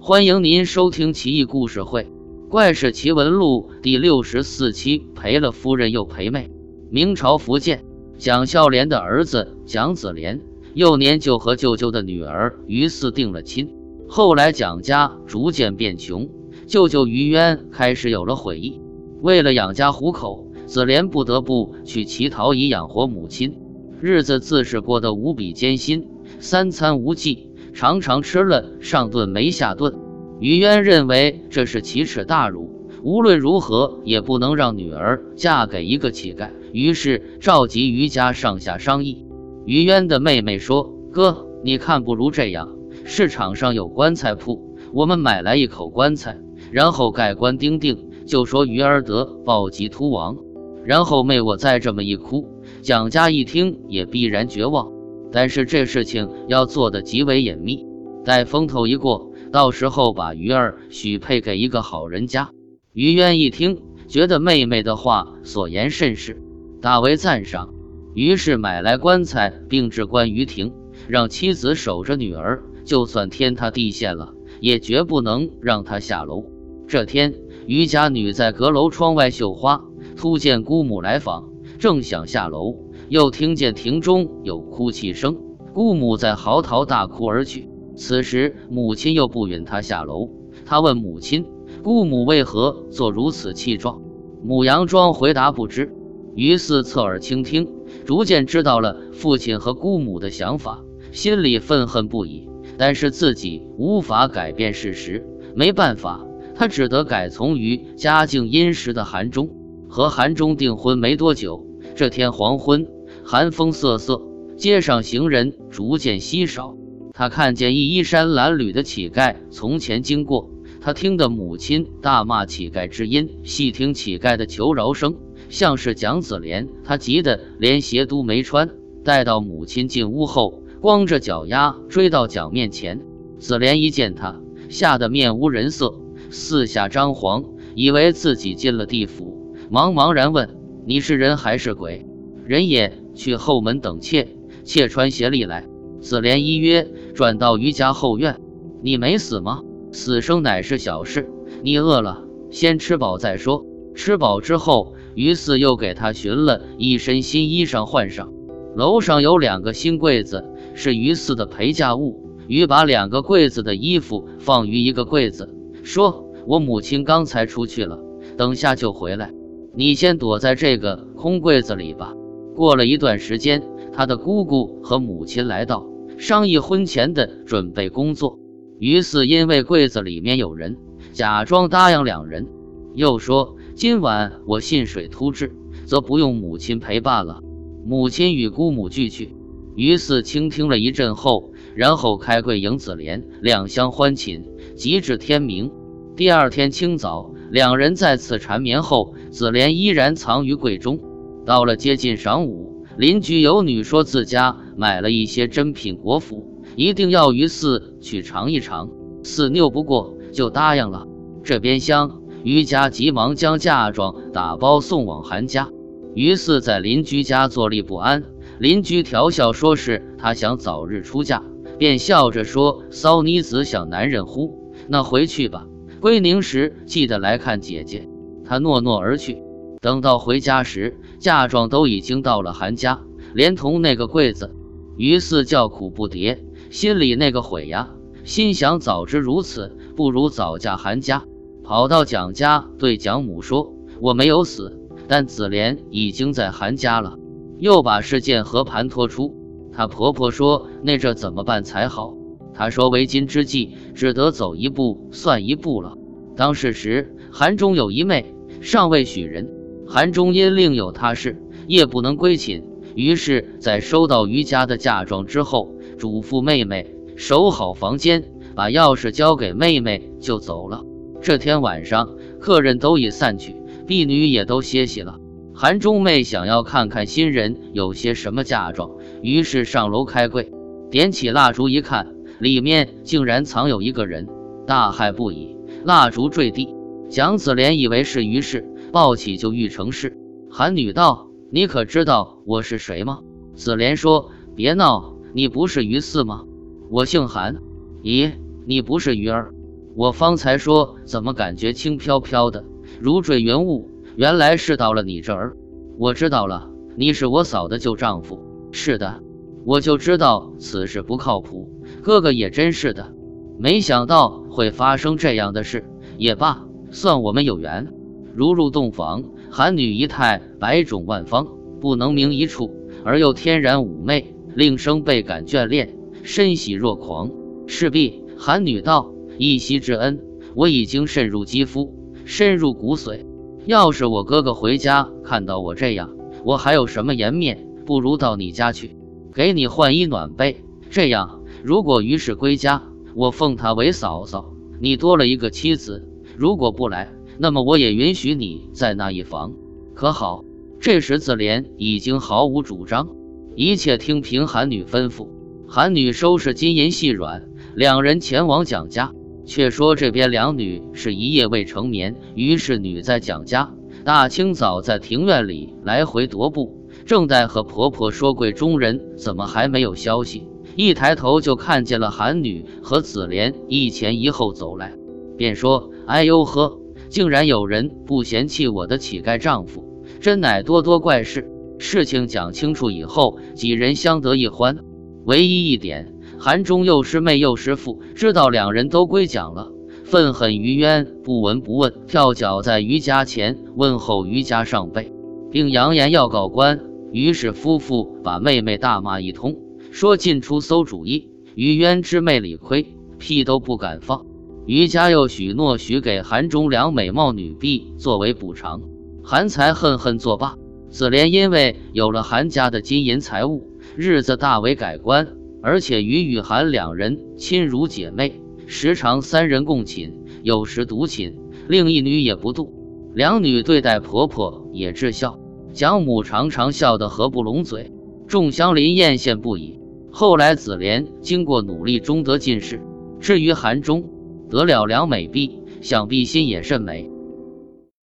欢迎您收听《奇异故事会·怪事奇闻录》第六十四期。赔了夫人又赔妹。明朝福建蒋孝廉的儿子蒋子廉，幼年就和舅舅的女儿于四定了亲。后来蒋家逐渐变穷，舅舅于渊开始有了悔意。为了养家糊口，子廉不得不去乞讨以养活母亲，日子自是过得无比艰辛，三餐无忌。常常吃了上顿没下顿，于渊认为这是奇耻大辱，无论如何也不能让女儿嫁给一个乞丐。于是召集于家上下商议。于渊的妹妹说：“哥，你看，不如这样，市场上有棺材铺，我们买来一口棺材，然后盖棺钉钉，就说于儿得暴疾突亡。然后妹我再这么一哭，蒋家一听也必然绝望。”但是这事情要做的极为隐秘，待风头一过，到时候把鱼儿许配给一个好人家。于渊一听，觉得妹妹的话所言甚是，大为赞赏，于是买来棺材，并置棺于庭，让妻子守着女儿，就算天塌地陷了，也绝不能让她下楼。这天，于家女在阁楼窗外绣花，突见姑母来访，正想下楼。又听见庭中有哭泣声，姑母在嚎啕大哭而去。此时母亲又不允他下楼，他问母亲：“姑母为何做如此气状？”母佯装回答不知。于是侧耳倾听，逐渐知道了父亲和姑母的想法，心里愤恨不已。但是自己无法改变事实，没办法，他只得改从于家境殷实的韩忠。和韩忠订婚没多久，这天黄昏。寒风瑟瑟，街上行人逐渐稀少。他看见一衣衫褴褛的乞丐从前经过，他听得母亲大骂乞丐之音，细听乞丐的求饶声，像是蒋子莲。他急得连鞋都没穿。待到母亲进屋后，光着脚丫追到蒋面前。子莲一见他，吓得面无人色，四下张皇，以为自己进了地府，茫茫然问：“你是人还是鬼？”人也。去后门等妾，妾穿鞋里来。子莲依约转到余家后院。你没死吗？死生乃是小事。你饿了，先吃饱再说。吃饱之后，于四又给他寻了一身新衣裳换上。楼上有两个新柜子，是于四的陪嫁物。于把两个柜子的衣服放于一个柜子，说：“我母亲刚才出去了，等下就回来。你先躲在这个空柜子里吧。”过了一段时间，他的姑姑和母亲来到，商议婚前的准备工作。于是因为柜子里面有人，假装答应两人，又说今晚我信水突至，则不用母亲陪伴了。母亲与姑母俱去。于是倾听了一阵后，然后开柜迎子莲，两相欢寝，及至天明。第二天清早，两人再次缠绵后，子莲依然藏于柜中。到了接近晌午，邻居有女说自家买了一些珍品果脯，一定要于四去尝一尝。四拗不过，就答应了。这边厢，于家急忙将嫁妆打包送往韩家。于四在邻居家坐立不安，邻居调笑说是他想早日出嫁，便笑着说：“骚妮子想男人乎？那回去吧，归宁时记得来看姐姐。”他诺诺而去。等到回家时，嫁妆都已经到了韩家，连同那个柜子。于四叫苦不迭，心里那个悔呀，心想早知如此，不如早嫁韩家。跑到蒋家，对蒋母说：“我没有死，但子莲已经在韩家了。”又把事件和盘托出。她婆婆说：“那这怎么办才好？”她说：“为今之计，只得走一步算一步了。”当时时，韩中有一妹，尚未许人。韩忠因另有他事，夜不能归寝，于是，在收到余家的嫁妆之后，嘱咐妹妹守好房间，把钥匙交给妹妹就走了。这天晚上，客人都已散去，婢女也都歇息了。韩忠妹想要看看新人有些什么嫁妆，于是上楼开柜，点起蜡烛一看，里面竟然藏有一个人，大骇不已。蜡烛坠地，蒋子莲以为是于氏。抱起就欲成事，韩女道：“你可知道我是谁吗？”子莲说：“别闹，你不是于四吗？我姓韩。咦，你不是鱼儿？我方才说怎么感觉轻飘飘的，如坠云雾，原来是到了你这儿。我知道了，你是我嫂的旧丈夫。是的，我就知道此事不靠谱。哥哥也真是的，没想到会发生这样的事。也罢，算我们有缘。如入洞房，韩女仪态百种万方，不能名一处，而又天然妩媚，令生倍感眷恋，深喜若狂。势必，韩女道：“一夕之恩，我已经渗入肌肤，深入骨髓。要是我哥哥回家看到我这样，我还有什么颜面？不如到你家去，给你换衣暖被。这样，如果于是归家，我奉她为嫂嫂，你多了一个妻子；如果不来，那么我也允许你在那一房，可好？”这时子莲已经毫无主张，一切听凭韩女吩咐。韩女收拾金银细软。两人前往蒋家，却说这边两女是一夜未成眠，于是女在蒋家，大清早在庭院里来回踱步，正在和婆婆说柜中人怎么还没有消息，一抬头就看见了韩女和紫莲一前一后走来，便说：“哎呦呵，竟然有人不嫌弃我的乞丐丈夫，真乃多多怪事。”事情讲清楚以后，几人相得益欢，唯一一点。韩中又师妹又师父知道两人都归蒋了，愤恨于渊不闻不问，跳脚在于家前问候于家上辈，并扬言要告官。于是夫妇把妹妹大骂一通，说进出馊主意。于渊之妹理亏，屁都不敢放。于家又许诺许给韩忠两美貌女婢作为补偿，韩才恨恨作罢。子莲因为有了韩家的金银财物，日子大为改观。而且于雨涵两人亲如姐妹，时常三人共寝，有时独寝，另一女也不妒。两女对待婆婆也至孝，蒋母常常笑得合不拢嘴，众乡邻艳羡不已。后来子莲经过努力，终得进士。至于韩忠，得了两美币，想必心也甚美。